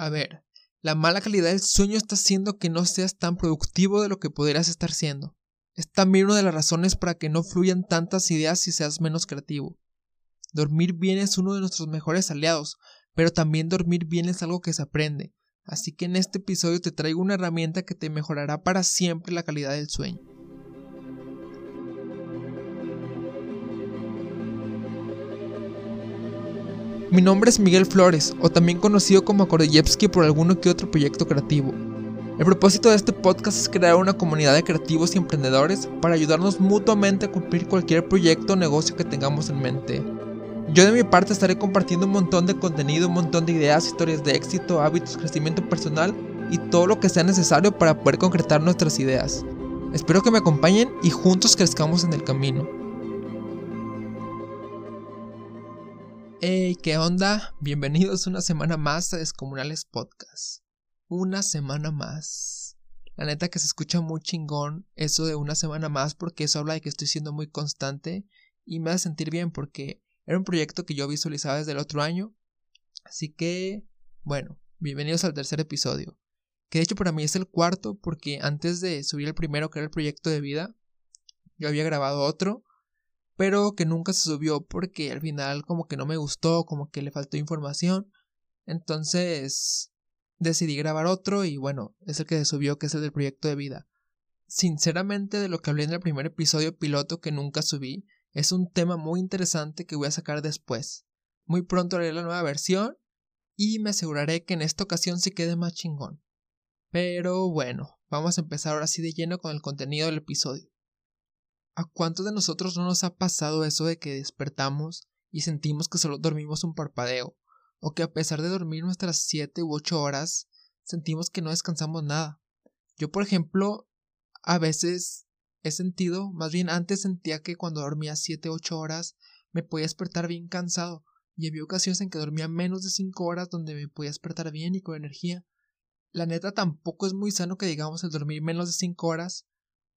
A ver, la mala calidad del sueño está haciendo que no seas tan productivo de lo que podrías estar siendo. Es también una de las razones para que no fluyan tantas ideas y seas menos creativo. Dormir bien es uno de nuestros mejores aliados, pero también dormir bien es algo que se aprende. Así que en este episodio te traigo una herramienta que te mejorará para siempre la calidad del sueño. Mi nombre es Miguel Flores, o también conocido como Akordeyevsky por alguno que otro proyecto creativo. El propósito de este podcast es crear una comunidad de creativos y emprendedores para ayudarnos mutuamente a cumplir cualquier proyecto o negocio que tengamos en mente. Yo de mi parte estaré compartiendo un montón de contenido, un montón de ideas, historias de éxito, hábitos, crecimiento personal y todo lo que sea necesario para poder concretar nuestras ideas. Espero que me acompañen y juntos crezcamos en el camino. Hey, ¿qué onda? Bienvenidos una semana más a Descomunales Podcast. Una semana más. La neta que se escucha muy chingón eso de una semana más porque eso habla de que estoy siendo muy constante y me hace sentir bien porque era un proyecto que yo visualizaba desde el otro año. Así que, bueno, bienvenidos al tercer episodio. Que de hecho para mí es el cuarto porque antes de subir el primero que era el proyecto de vida, yo había grabado otro pero que nunca se subió porque al final como que no me gustó, como que le faltó información. Entonces decidí grabar otro y bueno, es el que se subió, que es el del proyecto de vida. Sinceramente de lo que hablé en el primer episodio piloto que nunca subí, es un tema muy interesante que voy a sacar después. Muy pronto haré la nueva versión y me aseguraré que en esta ocasión se quede más chingón. Pero bueno, vamos a empezar ahora sí de lleno con el contenido del episodio. ¿A cuántos de nosotros no nos ha pasado eso de que despertamos y sentimos que solo dormimos un parpadeo? O que a pesar de dormir nuestras 7 u 8 horas, sentimos que no descansamos nada. Yo, por ejemplo, a veces he sentido, más bien antes sentía que cuando dormía 7 u 8 horas me podía despertar bien cansado, y había ocasiones en que dormía menos de 5 horas donde me podía despertar bien y con energía. La neta tampoco es muy sano que digamos el dormir menos de 5 horas,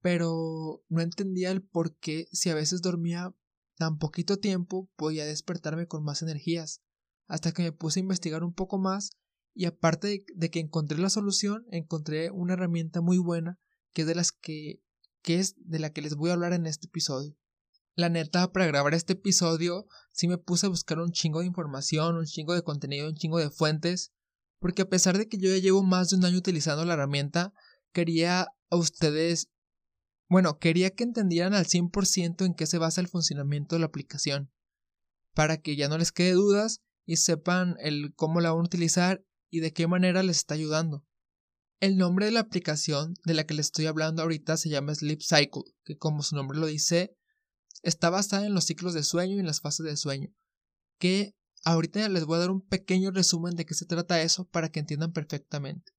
pero no entendía el por qué si a veces dormía tan poquito tiempo podía despertarme con más energías, hasta que me puse a investigar un poco más y aparte de, que encontré la solución, encontré una herramienta muy buena que es de las que, que es de la que les voy a hablar en este episodio. La neta, para grabar este episodio, sí me puse a buscar un chingo de información, un chingo de contenido, un chingo de fuentes, porque a pesar de que yo ya llevo más de un año utilizando la herramienta, quería a ustedes bueno, quería que entendieran al 100% en qué se basa el funcionamiento de la aplicación, para que ya no les quede dudas y sepan el cómo la van a utilizar y de qué manera les está ayudando. El nombre de la aplicación de la que les estoy hablando ahorita se llama Sleep Cycle, que como su nombre lo dice, está basada en los ciclos de sueño y en las fases de sueño, que ahorita les voy a dar un pequeño resumen de qué se trata eso para que entiendan perfectamente.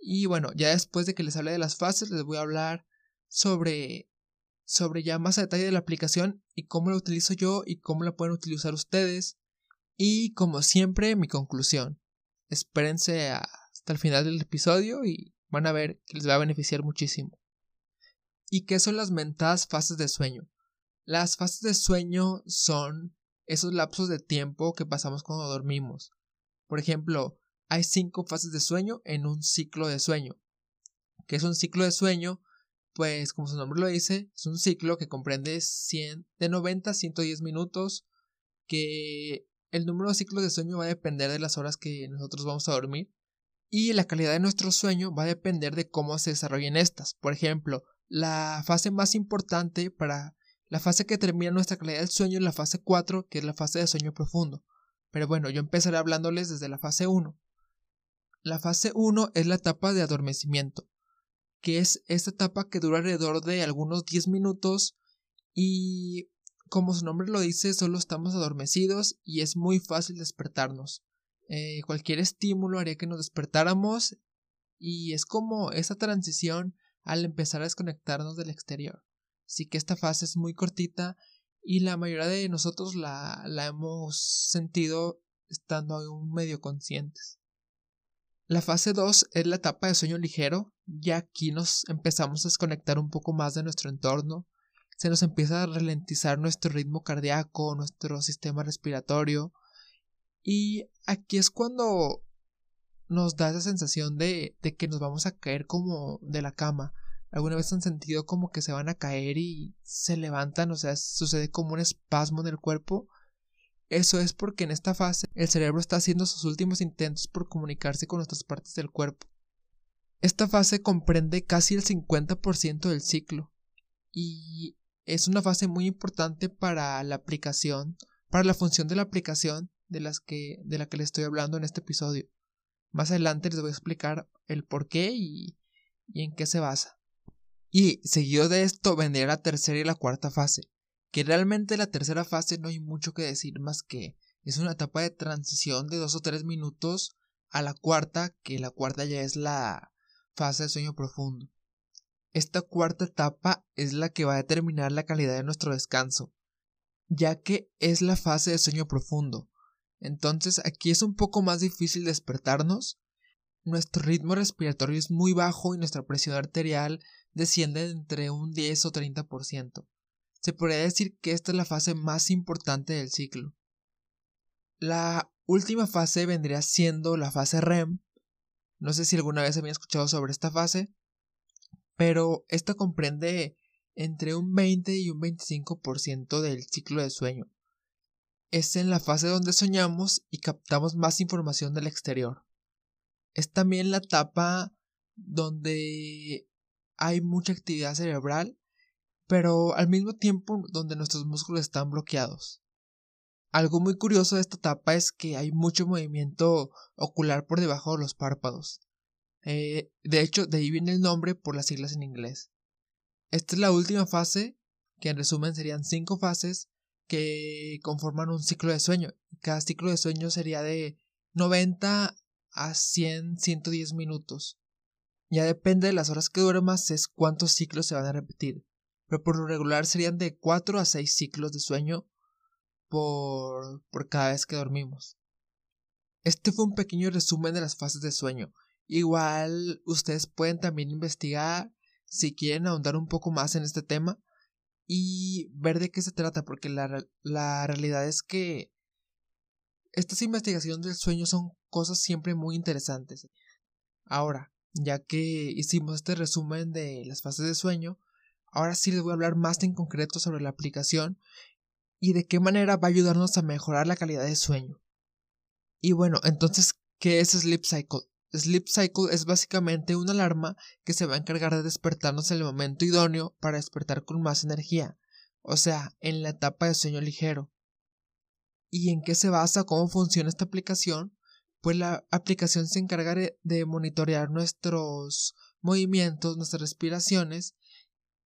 Y bueno, ya después de que les hable de las fases, les voy a hablar sobre, sobre ya más a detalle de la aplicación y cómo la utilizo yo y cómo la pueden utilizar ustedes. Y como siempre, mi conclusión. Espérense hasta el final del episodio y van a ver que les va a beneficiar muchísimo. ¿Y qué son las mentadas fases de sueño? Las fases de sueño son esos lapsos de tiempo que pasamos cuando dormimos. Por ejemplo, hay cinco fases de sueño en un ciclo de sueño. ¿Qué es un ciclo de sueño? Pues como su nombre lo dice, es un ciclo que comprende 100, de 90 a 110 minutos, que el número de ciclos de sueño va a depender de las horas que nosotros vamos a dormir y la calidad de nuestro sueño va a depender de cómo se desarrollen estas. Por ejemplo, la fase más importante para la fase que termina nuestra calidad del sueño es la fase 4, que es la fase de sueño profundo. Pero bueno, yo empezaré hablándoles desde la fase 1. La fase 1 es la etapa de adormecimiento que es esta etapa que dura alrededor de algunos 10 minutos y como su nombre lo dice, solo estamos adormecidos y es muy fácil despertarnos. Eh, cualquier estímulo haría que nos despertáramos y es como esa transición al empezar a desconectarnos del exterior. Así que esta fase es muy cortita y la mayoría de nosotros la, la hemos sentido estando aún medio conscientes. La fase 2 es la etapa de sueño ligero, ya aquí nos empezamos a desconectar un poco más de nuestro entorno, se nos empieza a ralentizar nuestro ritmo cardíaco, nuestro sistema respiratorio, y aquí es cuando nos da esa sensación de, de que nos vamos a caer como de la cama. ¿Alguna vez han sentido como que se van a caer y se levantan? O sea, sucede como un espasmo en el cuerpo. Eso es porque en esta fase el cerebro está haciendo sus últimos intentos por comunicarse con otras partes del cuerpo. Esta fase comprende casi el 50% del ciclo y es una fase muy importante para la aplicación, para la función de la aplicación de, las que, de la que les estoy hablando en este episodio. Más adelante les voy a explicar el por qué y, en qué se basa. Y seguido de esto vendría la tercera y la cuarta fase, que realmente la tercera fase no hay mucho que decir más que es una etapa de transición de dos o tres minutos a la cuarta, que la cuarta ya es la fase de sueño profundo. Esta cuarta etapa es la que va a determinar la calidad de nuestro descanso, ya que es la fase de sueño profundo. Entonces aquí es un poco más difícil despertarnos, nuestro ritmo respiratorio es muy bajo y nuestra presión arterial desciende entre un 10 o 30%. Se podría decir que esta es la fase más importante del ciclo. La última fase vendría siendo la fase REM. No sé si alguna vez habían escuchado sobre esta fase, pero esta comprende entre un 20 y un 25% del ciclo de sueño. Es en la fase donde soñamos y captamos más información del exterior. Es también la etapa donde hay mucha actividad cerebral, pero al mismo tiempo donde nuestros músculos están bloqueados. Algo muy curioso de esta etapa es que hay mucho movimiento ocular por debajo de los párpados. Eh, de hecho, de ahí viene el nombre por las siglas en inglés. Esta es la última fase, que en resumen serían cinco fases que conforman un ciclo de sueño. Cada ciclo de sueño sería de 90 a 100, 110 minutos. Ya depende de las horas que duermas, es cuántos ciclos se van a repetir. Pero por lo regular serían de 4 a 6 ciclos de sueño por, por cada vez que dormimos. Este fue un pequeño resumen de las fases de sueño. Igual ustedes pueden también investigar si quieren ahondar un poco más en este tema y ver de qué se trata, porque la, la realidad es que estas investigaciones del sueño son cosas siempre muy interesantes. Ahora, ya que hicimos este resumen de las fases de sueño, ahora sí les voy a hablar más en concreto sobre la aplicación y de qué manera va a ayudarnos a mejorar la calidad de sueño. Y bueno, entonces, ¿qué es Sleep Cycle? Sleep Cycle es básicamente una alarma que se va a encargar de despertarnos en el momento idóneo para despertar con más energía, o sea, en la etapa de sueño ligero. ¿Y en qué se basa? ¿Cómo funciona esta aplicación? Pues la aplicación se encarga de monitorear nuestros movimientos, nuestras respiraciones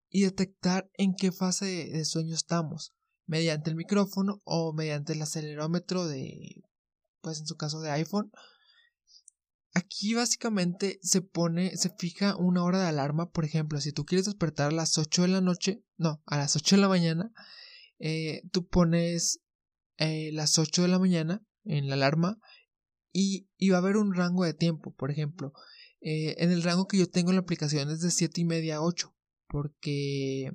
y detectar en qué fase de sueño estamos, mediante el micrófono o mediante el acelerómetro de, pues en su caso de iPhone, Aquí básicamente se pone, se fija una hora de alarma, por ejemplo, si tú quieres despertar a las 8 de la noche, no, a las 8 de la mañana, eh, tú pones eh, las 8 de la mañana en la alarma y, va a haber un rango de tiempo, por ejemplo, eh, en el rango que yo tengo en la aplicación es de 7 y media a 8, porque,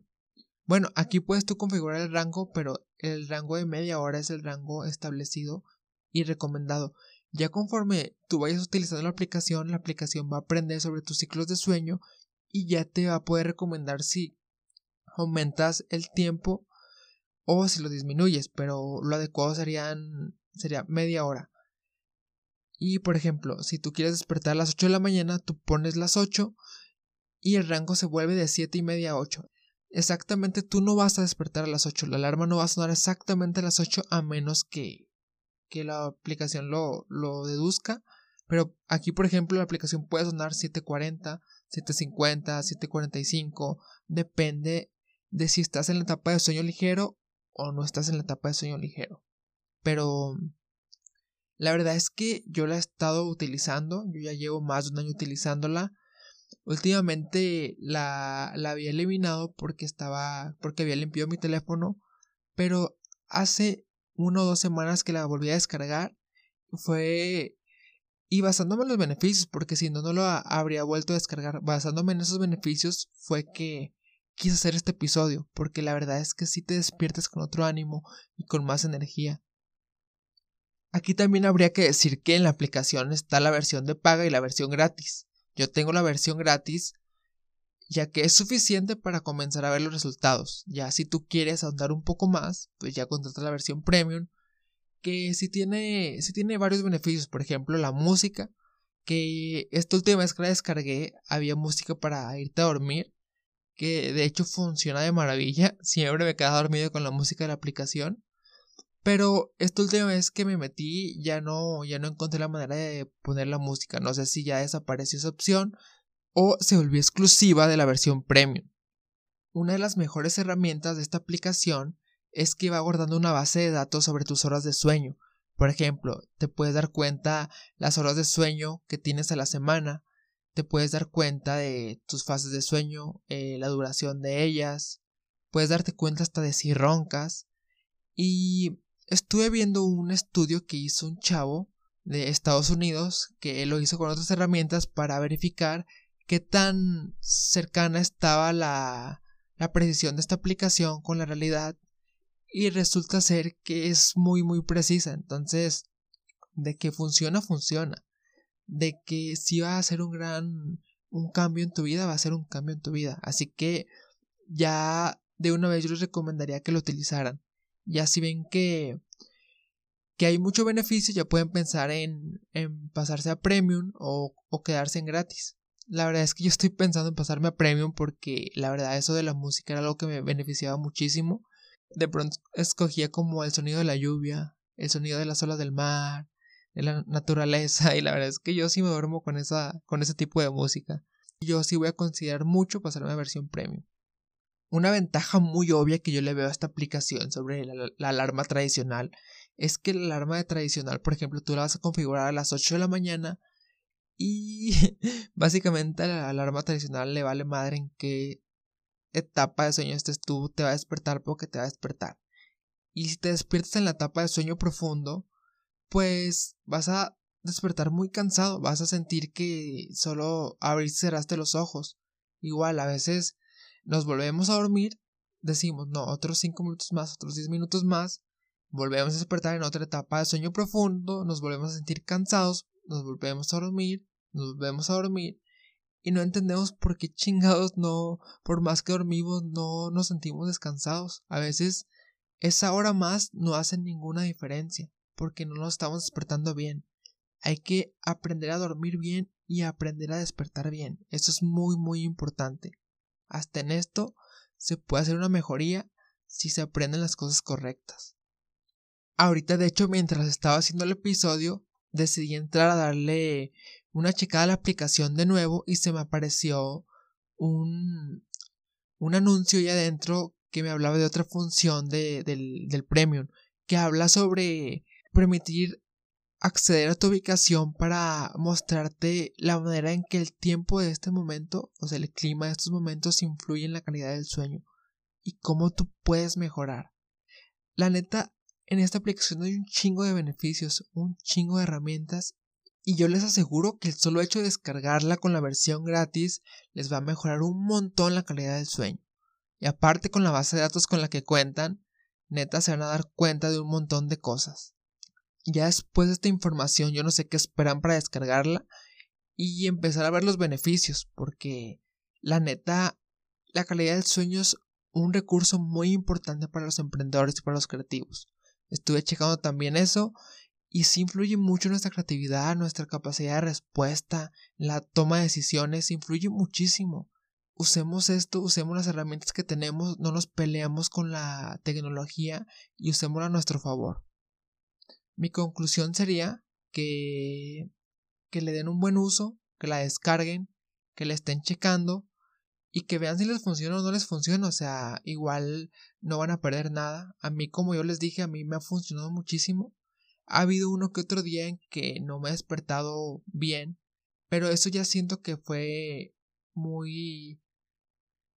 bueno, aquí puedes tú configurar el rango, pero el rango de media hora es el rango establecido y recomendado. Ya conforme tú vayas utilizando la aplicación, la aplicación va a aprender sobre tus ciclos de sueño y ya te va a poder recomendar si aumentas el tiempo o si lo disminuyes, pero lo adecuado serían, sería media hora. Y por ejemplo, si tú quieres despertar a las 8 de la mañana, tú pones las 8 y el rango se vuelve de 7 y media a 8. Exactamente tú no vas a despertar a las 8, la alarma no va a sonar exactamente a las 8 a menos que que la aplicación lo, lo deduzca. Pero aquí, por ejemplo, la aplicación puede sonar 740, 750, 745. Depende de si estás en la etapa de sueño ligero o no estás en la etapa de sueño ligero. Pero la verdad es que yo la he estado utilizando. Yo ya llevo más de un año utilizándola. Últimamente la, la había eliminado porque estaba. porque había limpiado mi teléfono. Pero hace una o dos semanas que la volví a descargar fue y basándome en los beneficios, porque si no, no lo habría vuelto a descargar. Basándome en esos beneficios fue que quise hacer este episodio, porque la verdad es que si te despiertas con otro ánimo y con más energía. Aquí también habría que decir que en la aplicación está la versión de paga y la versión gratis. Yo tengo la versión gratis ya que es suficiente para comenzar a ver los resultados. Ya si tú quieres ahondar un poco más, pues ya contrata la versión premium, que sí tiene, tiene varios beneficios, por ejemplo la música, que esta última vez que la descargué había música para irte a dormir, que de hecho funciona de maravilla, siempre me quedaba dormido con la música de la aplicación. Pero esta última vez que me metí ya no, ya no encontré la manera de poner la música. No sé si ya desapareció esa opción o se volvió exclusiva de la versión premium. Una de las mejores herramientas de esta aplicación es que va guardando una base de datos sobre tus horas de sueño. Por ejemplo, te puedes dar cuenta las horas de sueño que tienes a la semana, te puedes dar cuenta de tus fases de sueño, eh, la duración de ellas, puedes darte cuenta hasta de si roncas. Y estuve viendo un estudio que hizo un chavo de Estados Unidos que lo hizo con otras herramientas para verificar qué tan cercana estaba la, la precisión de esta aplicación con la realidad y resulta ser que es muy muy precisa. Entonces de que funciona funciona. De que si va a ser un gran un cambio en tu vida va a ser un cambio en tu vida. Así que ya de una vez yo les recomendaría que lo utilizaran ya si ven que que hay mucho beneficio ya pueden pensar en, en pasarse a premium o, quedarse en gratis la verdad es que yo estoy pensando en pasarme a Premium porque la verdad eso de la música era algo que me beneficiaba muchísimo. De pronto escogía como el sonido de la lluvia, el sonido de las olas del mar, de la naturaleza y la verdad es que yo sí me duermo con esa con ese tipo de música. Yo sí voy a considerar mucho pasarme a versión Premium. Una ventaja muy obvia que yo le veo a esta aplicación sobre la, la, alarma tradicional es que la alarma tradicional, por ejemplo, tú la vas a configurar a las 8 de la mañana y básicamente a la alarma tradicional le vale madre en qué etapa de sueño estés tú, te va a despertar porque te va a despertar. Y si te despiertas en la etapa de sueño profundo, pues vas a despertar muy cansado, vas a sentir que solo abriste y cerraste los ojos. Igual, a veces nos volvemos a dormir, decimos, no, otros 5 minutos más, otros 10 minutos más, volvemos a despertar en otra etapa de sueño profundo, nos volvemos a sentir cansados, nos volvemos a dormir, nos vemos a dormir y no entendemos por qué chingados no, por más que dormimos, no nos sentimos descansados. A veces esa hora más no hace ninguna diferencia porque no nos estamos despertando bien. Hay que aprender a dormir bien y aprender a despertar bien. Eso es muy muy importante. Hasta en esto se puede hacer una mejoría si se aprenden las cosas correctas. Ahorita de hecho mientras estaba haciendo el episodio decidí entrar a darle una checada a la aplicación de nuevo y se me apareció un, un anuncio ahí adentro que me hablaba de otra función de, del, del Premium, que habla sobre permitir acceder a tu ubicación para mostrarte la manera en que el tiempo de este momento, o sea, el clima de estos momentos influye en la calidad del sueño y cómo tú puedes mejorar. La neta, en esta aplicación hay un chingo de beneficios, un chingo de herramientas y yo les aseguro que el solo hecho de descargarla con la versión gratis les va a mejorar un montón la calidad del sueño. Y aparte con la base de datos con la que cuentan, neta se van a dar cuenta de un montón de cosas. Ya después de esta información yo no sé qué esperan para descargarla y empezar a ver los beneficios, porque la neta, la calidad del sueño es un recurso muy importante para los emprendedores y para los creativos. Estuve checando también eso y sí influye mucho nuestra creatividad, nuestra capacidad de respuesta, la toma de decisiones, influye muchísimo. Usemos esto, usemos las herramientas que tenemos, no nos peleamos con la tecnología y usémosla a nuestro favor. Mi conclusión sería que, que le den un buen uso, que la descarguen, que la estén checando y que vean si les funciona o no les funciona. O sea, igual no van a perder nada. A mí, como yo les dije, a mí me ha funcionado muchísimo ha habido uno que otro día en que no me he despertado bien, pero eso ya siento que fue muy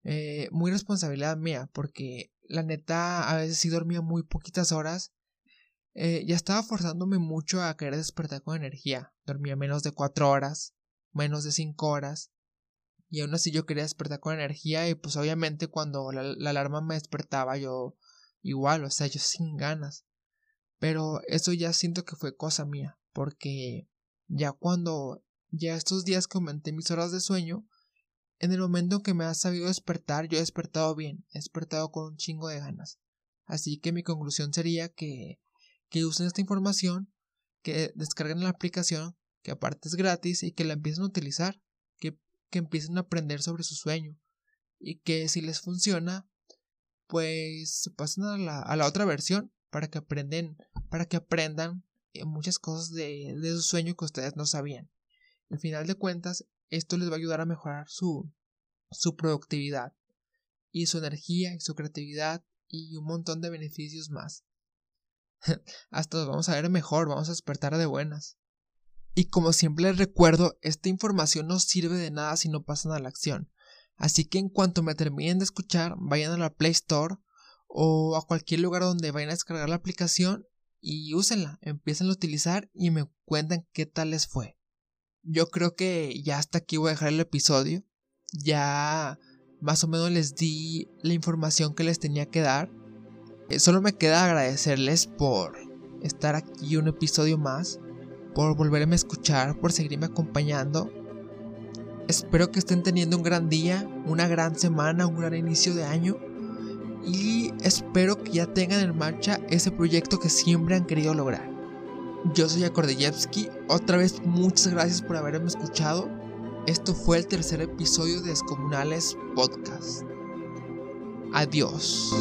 eh, muy responsabilidad mía, porque la neta a veces sí dormía muy poquitas horas. Eh, ya estaba forzándome mucho a querer despertar con energía. Dormía menos de cuatro horas, menos de cinco horas. Y aún así yo quería despertar con energía y pues obviamente cuando la alarma me despertaba yo igual, o sea, yo sin ganas. Pero eso ya siento que fue cosa mía, porque ya cuando ya estos días que aumenté mis horas de sueño, en el momento que me ha sabido despertar, yo he despertado bien, he despertado con un chingo de ganas. Así que mi conclusión sería que, que usen esta información, que descarguen la aplicación, que aparte es gratis y que la empiecen a utilizar, que, que empiecen a aprender sobre su sueño y que si les funciona, pues se pasen a la, a la otra versión para que aprenden, para que aprendan eh, muchas cosas de, de su sueño que ustedes no sabían. Al final de cuentas, esto les va a ayudar a mejorar su, su productividad y su energía y su creatividad y un montón de beneficios más. Hasta nos vamos a ver mejor, vamos a despertar de buenas. Y como siempre les recuerdo, esta información no sirve de nada si no pasan a la acción. Así que en cuanto me terminen de escuchar, vayan a la Play Store o a cualquier lugar donde vayan a descargar la aplicación y úsenla, empiecen a utilizar y me cuentan qué tal les fue. Yo creo que ya hasta aquí voy a dejar el episodio. Ya más o menos les di la información que les tenía que dar. Eh, solo me queda agradecerles por estar aquí un episodio más, por volverme a escuchar, por seguirme acompañando Espero que estén teniendo un gran día, una gran semana, un gran inicio de año. Y espero que ya tengan en marcha ese proyecto que siempre han querido lograr. Yo soy Akordeyevsky. Otra vez muchas gracias por haberme escuchado. Esto fue el tercer episodio de Descomunales Podcast. Adiós.